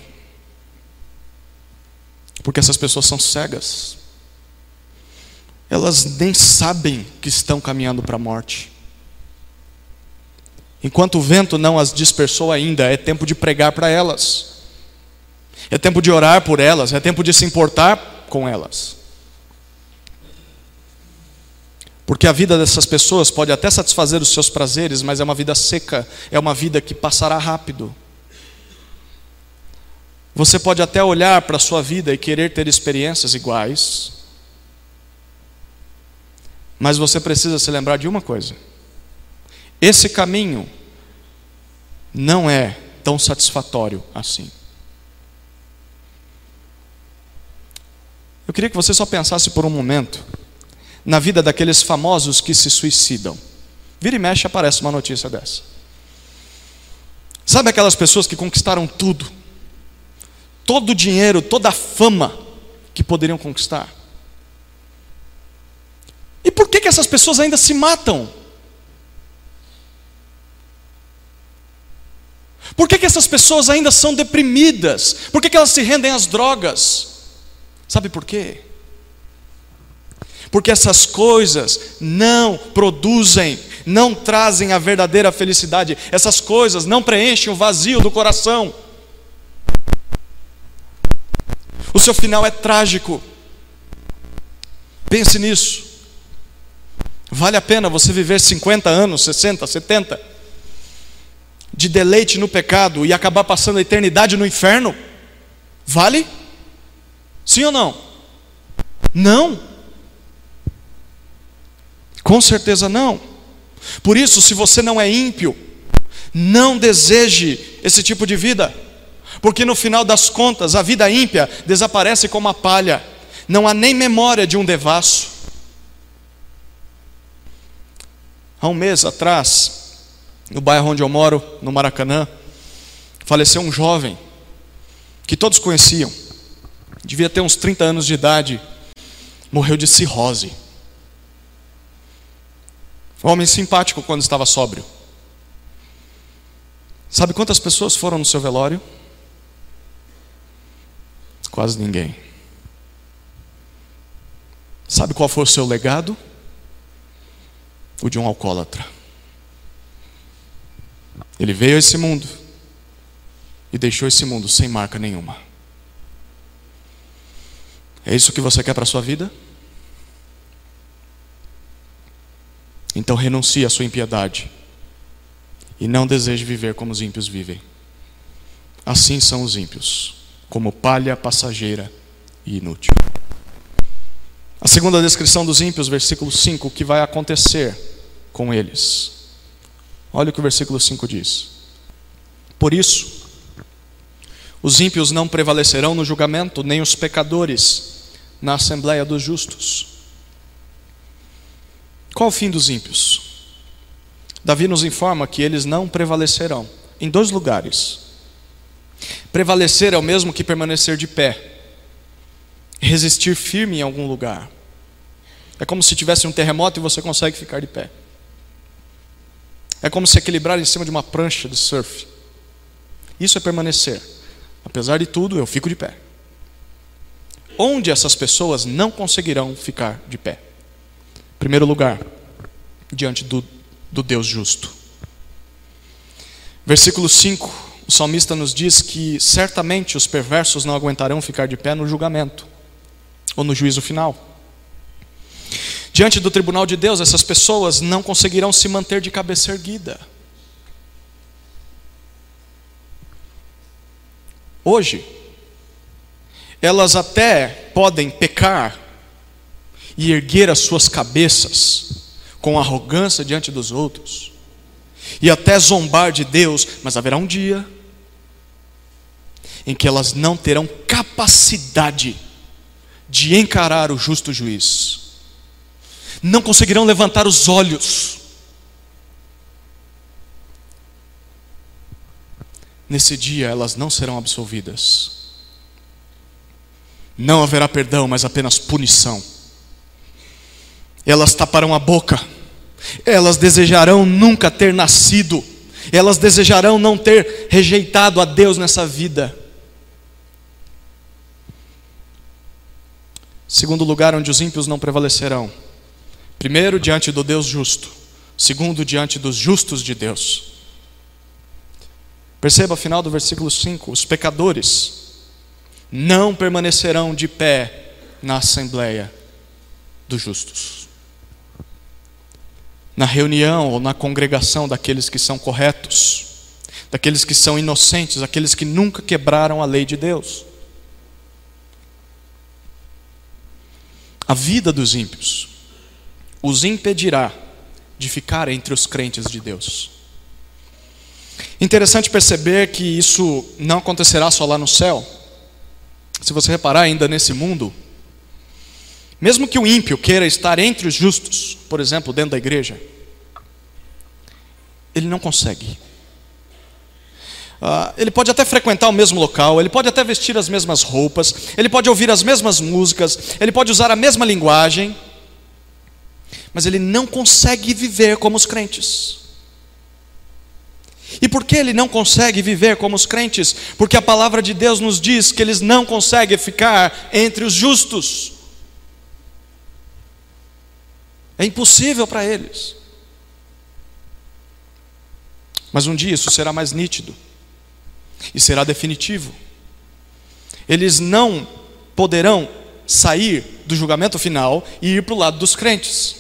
Porque essas pessoas são cegas. Elas nem sabem que estão caminhando para a morte. Enquanto o vento não as dispersou ainda, é tempo de pregar para elas. É tempo de orar por elas, é tempo de se importar com elas. Porque a vida dessas pessoas pode até satisfazer os seus prazeres, mas é uma vida seca, é uma vida que passará rápido. Você pode até olhar para a sua vida e querer ter experiências iguais, mas você precisa se lembrar de uma coisa: esse caminho não é tão satisfatório assim. Eu queria que você só pensasse por um momento na vida daqueles famosos que se suicidam. Vira e mexe aparece uma notícia dessa. Sabe aquelas pessoas que conquistaram tudo? Todo o dinheiro, toda a fama que poderiam conquistar. E por que, que essas pessoas ainda se matam? Por que, que essas pessoas ainda são deprimidas? Por que, que elas se rendem às drogas? Sabe por quê? porque essas coisas não produzem, não trazem a verdadeira felicidade, essas coisas não preenchem o vazio do coração. O seu final é trágico. Pense nisso. Vale a pena você viver 50 anos, 60, 70 de deleite no pecado e acabar passando a eternidade no inferno? Vale? Sim ou não? Não. Com certeza não. Por isso, se você não é ímpio, não deseje esse tipo de vida, porque no final das contas a vida ímpia desaparece como a palha, não há nem memória de um devasso. Há um mês atrás, no bairro onde eu moro, no Maracanã, faleceu um jovem que todos conheciam, devia ter uns 30 anos de idade, morreu de cirrose. Um homem simpático quando estava sóbrio. Sabe quantas pessoas foram no seu velório? Quase ninguém. Sabe qual foi o seu legado? O de um alcoólatra. Ele veio a esse mundo e deixou esse mundo sem marca nenhuma. É isso que você quer para a sua vida? Então renuncie à sua impiedade e não deseje viver como os ímpios vivem. Assim são os ímpios, como palha passageira e inútil. A segunda descrição dos ímpios, versículo 5, o que vai acontecer com eles. Olha o que o versículo 5 diz. Por isso, os ímpios não prevalecerão no julgamento, nem os pecadores na assembleia dos justos. Qual o fim dos ímpios? Davi nos informa que eles não prevalecerão em dois lugares. Prevalecer é o mesmo que permanecer de pé, resistir firme em algum lugar. É como se tivesse um terremoto e você consegue ficar de pé. É como se equilibrar em cima de uma prancha de surf. Isso é permanecer. Apesar de tudo, eu fico de pé. Onde essas pessoas não conseguirão ficar de pé? primeiro lugar, diante do, do Deus justo. Versículo 5, o salmista nos diz que certamente os perversos não aguentarão ficar de pé no julgamento. ou no juízo final. Diante do tribunal de Deus, essas pessoas não conseguirão se manter de cabeça erguida. Hoje, elas até podem pecar e erguer as suas cabeças com arrogância diante dos outros, e até zombar de Deus, mas haverá um dia em que elas não terão capacidade de encarar o justo juiz, não conseguirão levantar os olhos. Nesse dia elas não serão absolvidas. Não haverá perdão, mas apenas punição. Elas taparão a boca, elas desejarão nunca ter nascido, elas desejarão não ter rejeitado a Deus nessa vida. Segundo lugar, onde os ímpios não prevalecerão. Primeiro, diante do Deus justo. Segundo, diante dos justos de Deus. Perceba o final do versículo 5: os pecadores não permanecerão de pé na assembleia dos justos. Na reunião ou na congregação daqueles que são corretos, daqueles que são inocentes, aqueles que nunca quebraram a lei de Deus. A vida dos ímpios os impedirá de ficar entre os crentes de Deus. Interessante perceber que isso não acontecerá só lá no céu. Se você reparar ainda nesse mundo, mesmo que o ímpio queira estar entre os justos, por exemplo, dentro da igreja, ele não consegue. Uh, ele pode até frequentar o mesmo local, ele pode até vestir as mesmas roupas, ele pode ouvir as mesmas músicas, ele pode usar a mesma linguagem, mas ele não consegue viver como os crentes. E por que ele não consegue viver como os crentes? Porque a palavra de Deus nos diz que eles não conseguem ficar entre os justos. É impossível para eles. Mas um dia isso será mais nítido e será definitivo. Eles não poderão sair do julgamento final e ir para o lado dos crentes.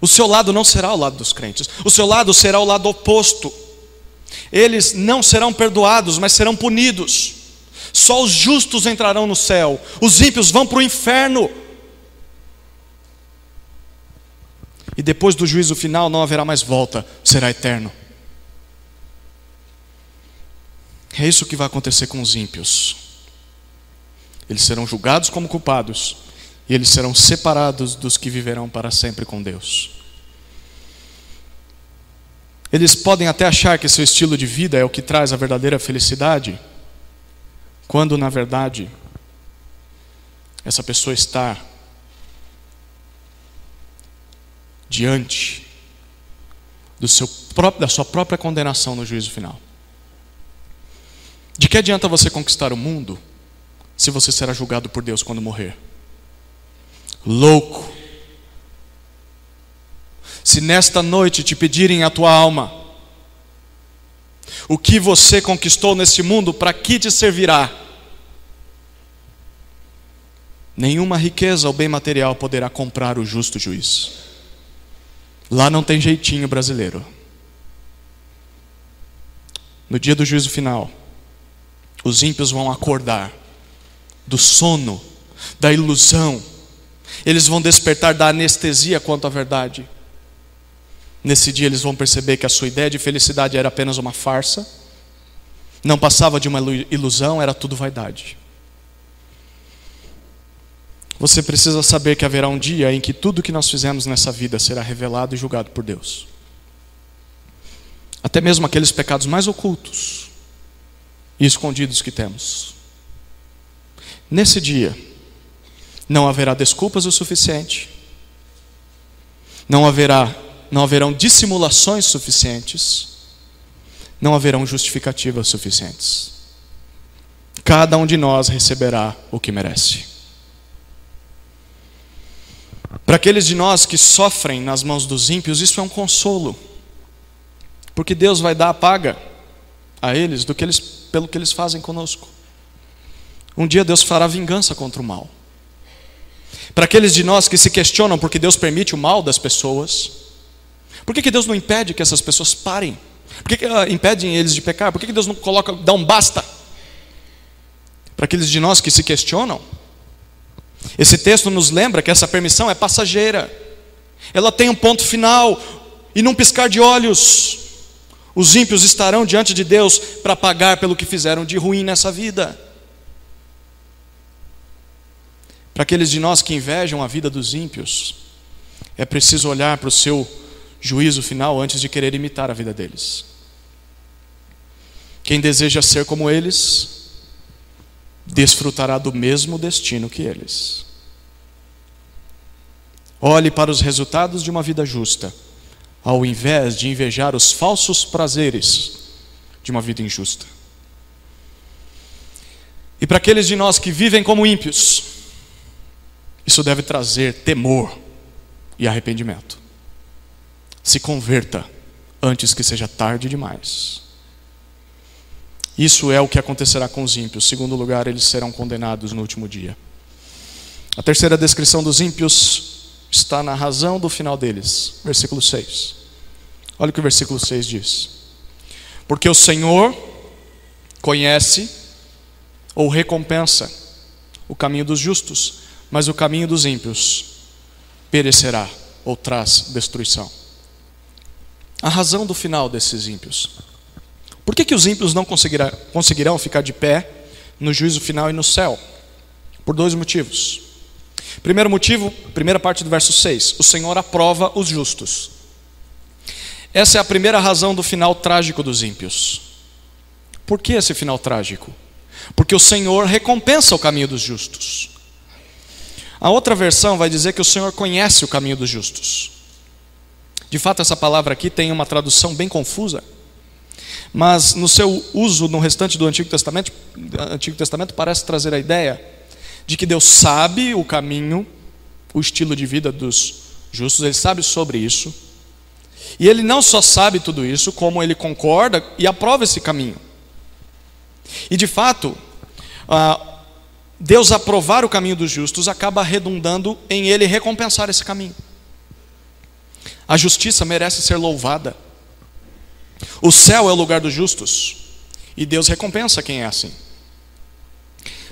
O seu lado não será o lado dos crentes, o seu lado será o lado oposto. Eles não serão perdoados, mas serão punidos. Só os justos entrarão no céu, os ímpios vão para o inferno. E depois do juízo final não haverá mais volta, será eterno. É isso que vai acontecer com os ímpios. Eles serão julgados como culpados e eles serão separados dos que viverão para sempre com Deus. Eles podem até achar que seu estilo de vida é o que traz a verdadeira felicidade, quando na verdade essa pessoa está diante do seu próprio, da sua própria condenação no juízo final. De que adianta você conquistar o mundo se você será julgado por Deus quando morrer? Louco. Se nesta noite te pedirem a tua alma, o que você conquistou neste mundo, para que te servirá? Nenhuma riqueza ou bem material poderá comprar o justo juiz. Lá não tem jeitinho brasileiro. No dia do juízo final, os ímpios vão acordar do sono, da ilusão, eles vão despertar da anestesia quanto à verdade. Nesse dia eles vão perceber que a sua ideia de felicidade era apenas uma farsa, não passava de uma ilusão, era tudo vaidade. Você precisa saber que haverá um dia em que tudo que nós fizemos nessa vida será revelado e julgado por Deus. Até mesmo aqueles pecados mais ocultos e escondidos que temos. Nesse dia, não haverá desculpas o suficiente, não haverá, não haverão dissimulações suficientes, não haverão justificativas suficientes. Cada um de nós receberá o que merece. Para aqueles de nós que sofrem nas mãos dos ímpios, isso é um consolo, porque Deus vai dar a paga a eles do que eles pelo que eles fazem conosco. Um dia Deus fará vingança contra o mal. Para aqueles de nós que se questionam porque Deus permite o mal das pessoas, por que, que Deus não impede que essas pessoas parem? Por que, que uh, impedem eles de pecar? Por que, que Deus não coloca, dá um basta? Para aqueles de nós que se questionam, esse texto nos lembra que essa permissão é passageira, ela tem um ponto final, e num piscar de olhos, os ímpios estarão diante de Deus para pagar pelo que fizeram de ruim nessa vida. Para aqueles de nós que invejam a vida dos ímpios, é preciso olhar para o seu juízo final antes de querer imitar a vida deles. Quem deseja ser como eles, desfrutará do mesmo destino que eles. Olhe para os resultados de uma vida justa, ao invés de invejar os falsos prazeres de uma vida injusta. E para aqueles de nós que vivem como ímpios, isso deve trazer temor e arrependimento. Se converta antes que seja tarde demais. Isso é o que acontecerá com os ímpios. Segundo lugar, eles serão condenados no último dia. A terceira descrição dos ímpios está na razão do final deles. Versículo 6. Olha o que o versículo 6 diz. Porque o Senhor conhece ou recompensa o caminho dos justos, mas o caminho dos ímpios perecerá ou traz destruição. A razão do final desses ímpios. Por que, que os ímpios não conseguirão, conseguirão ficar de pé no juízo final e no céu? Por dois motivos. Primeiro motivo, primeira parte do verso 6: o Senhor aprova os justos. Essa é a primeira razão do final trágico dos ímpios. Por que esse final trágico? Porque o Senhor recompensa o caminho dos justos. A outra versão vai dizer que o Senhor conhece o caminho dos justos. De fato, essa palavra aqui tem uma tradução bem confusa, mas no seu uso no restante do Antigo Testamento, Antigo Testamento parece trazer a ideia de que Deus sabe o caminho, o estilo de vida dos justos, Ele sabe sobre isso, e Ele não só sabe tudo isso, como Ele concorda e aprova esse caminho. E de fato, ah, Deus aprovar o caminho dos justos acaba redundando em Ele recompensar esse caminho. A justiça merece ser louvada. O céu é o lugar dos justos. E Deus recompensa quem é assim.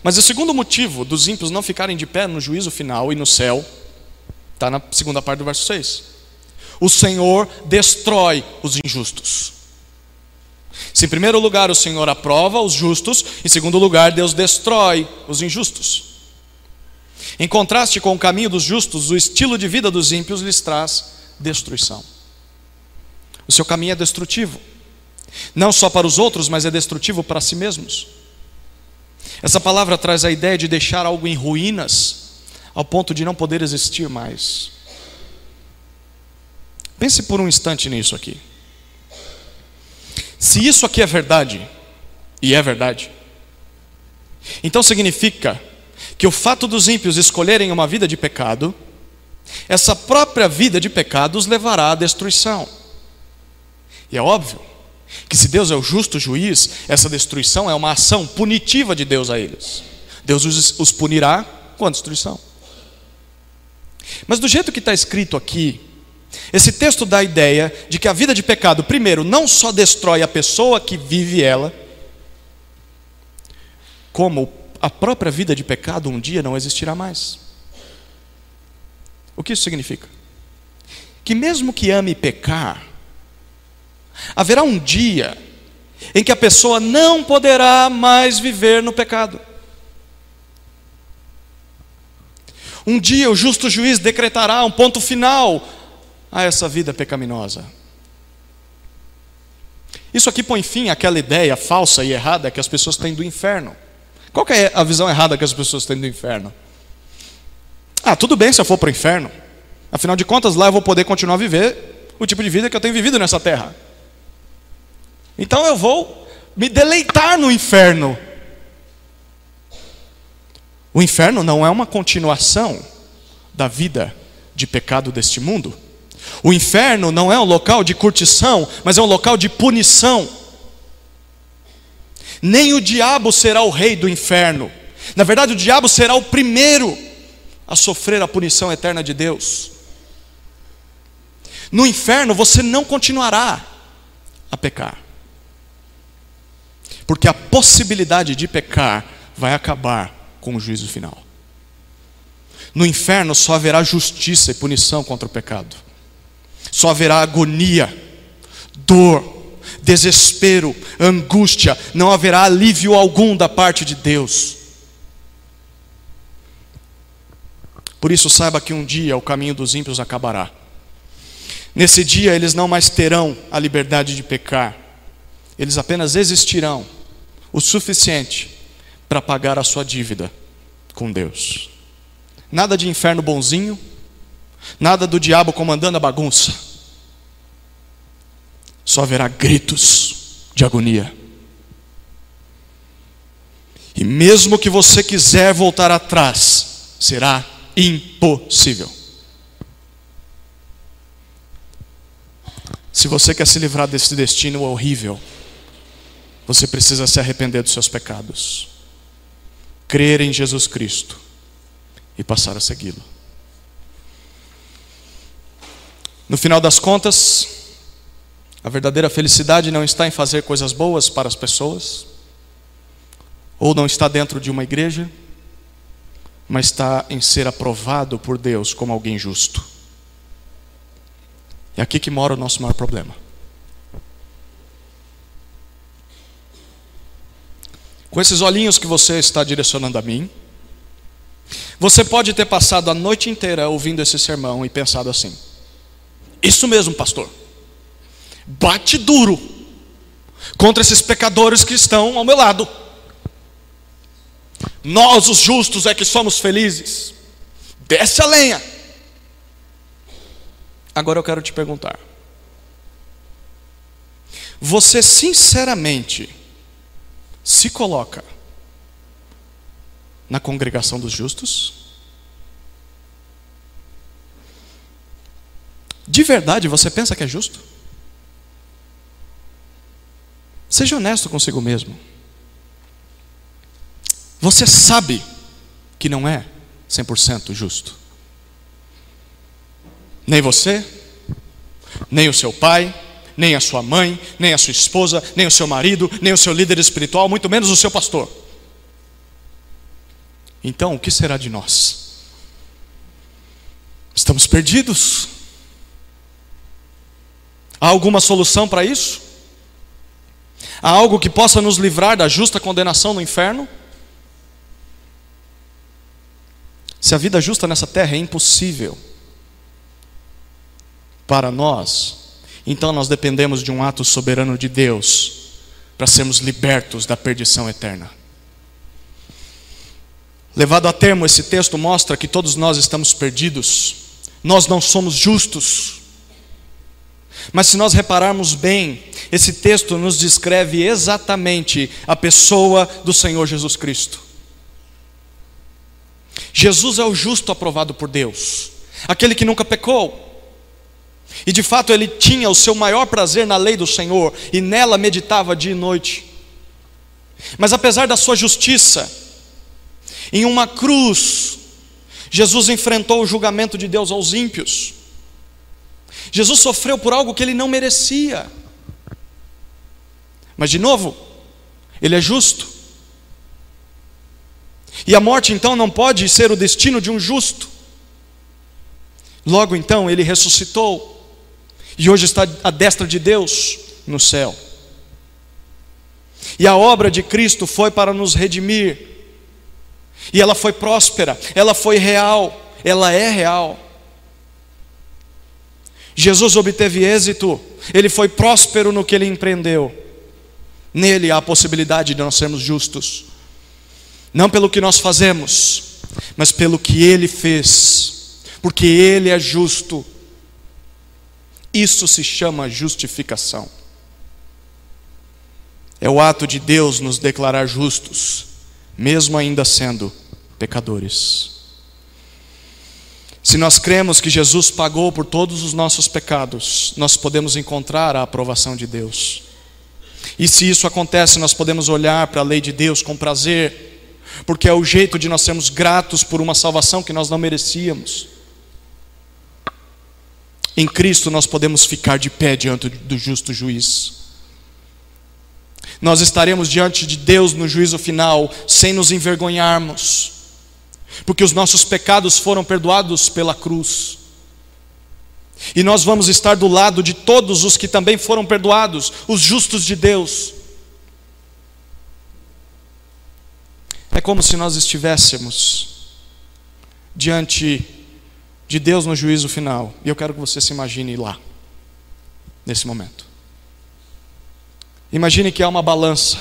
Mas o segundo motivo dos ímpios não ficarem de pé no juízo final e no céu, está na segunda parte do verso 6. O Senhor destrói os injustos. Se em primeiro lugar o Senhor aprova os justos, em segundo lugar Deus destrói os injustos. Em contraste com o caminho dos justos, o estilo de vida dos ímpios lhes traz destruição. O seu caminho é destrutivo, não só para os outros, mas é destrutivo para si mesmos. Essa palavra traz a ideia de deixar algo em ruínas, ao ponto de não poder existir mais. Pense por um instante nisso aqui. Se isso aqui é verdade, e é verdade, então significa que o fato dos ímpios escolherem uma vida de pecado, essa própria vida de pecado os levará à destruição. E é óbvio que se Deus é o justo juiz, essa destruição é uma ação punitiva de Deus a eles. Deus os, punirá com a destruição. Mas do jeito que está escrito aqui, esse texto dá a ideia de que a vida de pecado, primeiro, não só destrói a pessoa que vive ela, como a própria vida de pecado um dia não existirá mais. O que isso significa? Que mesmo que ame pecar, haverá um dia em que a pessoa não poderá mais viver no pecado. Um dia o justo juiz decretará um ponto final a essa vida pecaminosa. Isso aqui põe fim àquela ideia falsa e errada que as pessoas têm do inferno. Qual é a visão errada que as pessoas têm do inferno? Ah, tudo bem se eu for para o inferno. Afinal de contas, lá eu vou poder continuar a viver o tipo de vida que eu tenho vivido nessa terra. Então eu vou me deleitar no inferno. O inferno não é uma continuação da vida de pecado deste mundo. O inferno não é um local de curtição, mas é um local de punição. Nem o diabo será o rei do inferno, Na verdade, o diabo será o primeiro a sofrer a punição eterna de Deus. No inferno você não continuará a pecar, porque a possibilidade de pecar vai acabar com o juízo final. No inferno só haverá justiça e punição contra o pecado, só haverá agonia, dor, desespero, angústia, não haverá alívio algum da parte de Deus. Por isso, saiba que um dia o caminho dos ímpios acabará. Nesse dia, eles não mais terão a liberdade de pecar, eles apenas existirão o suficiente para pagar a sua dívida com Deus. Nada de inferno bonzinho, nada do diabo comandando a bagunça. Só haverá gritos de agonia. E mesmo que você quiser voltar atrás, será impossível. Se você quer se livrar desse destino horrível, você precisa se arrepender dos seus pecados, crer em Jesus Cristo e passar a segui-lo. No final das contas, a verdadeira felicidade não está em fazer coisas boas para as pessoas, ou não está dentro de uma igreja, mas está em ser aprovado por Deus como alguém justo. É aqui que mora o nosso maior problema. Com esses olhinhos que você está direcionando a mim, você pode ter passado a noite inteira ouvindo esse sermão e pensado assim: Isso mesmo, pastor. Bate duro contra esses pecadores que estão ao meu lado. Nós, os justos, é que somos felizes. Desce a lenha. Agora eu quero te perguntar: Você sinceramente se coloca na congregação dos justos? De verdade você pensa que é justo? Seja honesto consigo mesmo. Você sabe que não é 100% justo. Nem você, nem o seu pai, nem a sua mãe, nem a sua esposa, nem o seu marido, nem o seu líder espiritual, muito menos o seu pastor. Então, o que será de nós? Estamos perdidos. Há alguma solução para isso? Há algo que possa nos livrar da justa condenação no inferno? Se a vida justa nessa terra é impossível, para nós, então nós dependemos de um ato soberano de Deus para sermos libertos da perdição eterna. Levado a termo, esse texto mostra que todos nós estamos perdidos, nós não somos justos. Mas se nós repararmos bem, esse texto nos descreve exatamente a pessoa do Senhor Jesus Cristo. Jesus é o justo aprovado por Deus, aquele que nunca pecou, e de fato ele tinha o seu maior prazer na lei do Senhor e nela meditava dia e noite. Mas apesar da sua justiça, em uma cruz, Jesus enfrentou o julgamento de Deus aos ímpios. Jesus sofreu por algo que ele não merecia. Mas de novo, ele é justo. E a morte então não pode ser o destino de um justo. Logo então ele ressuscitou e hoje está à destra de Deus no céu. E a obra de Cristo foi para nos redimir, e ela foi próspera, ela foi real, ela é real. Jesus obteve êxito, ele foi próspero no que ele empreendeu. Nele há a possibilidade de nós sermos justos, não pelo que nós fazemos, mas pelo que ele fez, porque ele é justo isso se chama justificação. É o ato de Deus nos declarar justos, mesmo ainda sendo pecadores. Se nós cremos que Jesus pagou por todos os nossos pecados, nós podemos encontrar a aprovação de Deus. E se isso acontece, nós podemos olhar para a lei de Deus com prazer, porque é o jeito de nós sermos gratos por uma salvação que nós não merecíamos. Em Cristo nós podemos ficar de pé diante do justo juiz. Nós estaremos diante de Deus no juízo final sem nos envergonharmos, porque os nossos pecados foram perdoados pela cruz. E nós vamos estar do lado de todos os que também foram perdoados, os justos de Deus. É como se nós estivéssemos diante de Deus no juízo final. E eu quero que você se imagine lá, nesse momento. Imagine que há uma balança,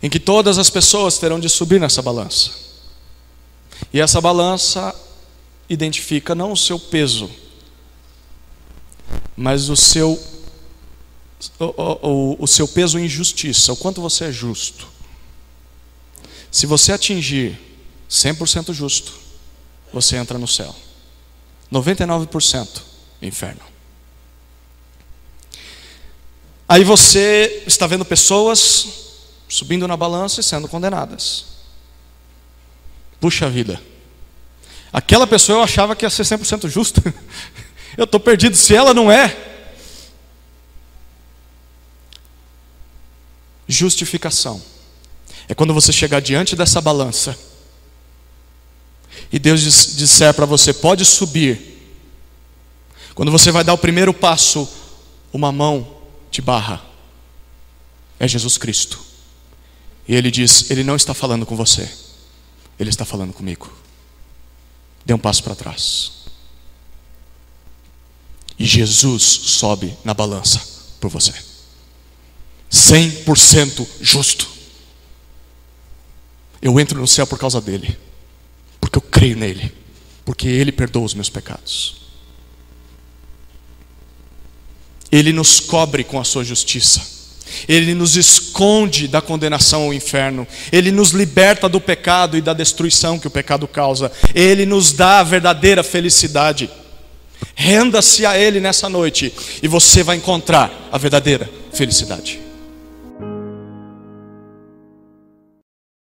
em que todas as pessoas terão de subir nessa balança. E essa balança identifica não o seu peso, mas o seu o, o, o seu peso em justiça, o quanto você é justo. Se você atingir 100% justo, você entra no céu. 99% inferno. Aí você está vendo pessoas subindo na balança e sendo condenadas. Puxa vida. Aquela pessoa eu achava que ia ser 100% justa. Eu estou perdido. Se ela não é, justificação. É quando você chegar diante dessa balança e Deus disser para você: pode subir. Quando você vai dar o primeiro passo, uma mão te barra. É Jesus Cristo. E ele diz: Ele não está falando com você, Ele está falando comigo. Dê um passo para trás. E Jesus sobe na balança por você. 100% justo. Eu entro no céu por causa dele, porque eu creio nele, porque ele perdoa os meus pecados. Ele nos cobre com a sua justiça. Ele nos esconde da condenação ao inferno, Ele nos liberta do pecado e da destruição que o pecado causa, Ele nos dá a verdadeira felicidade. Renda-se a Ele nessa noite e você vai encontrar a verdadeira felicidade.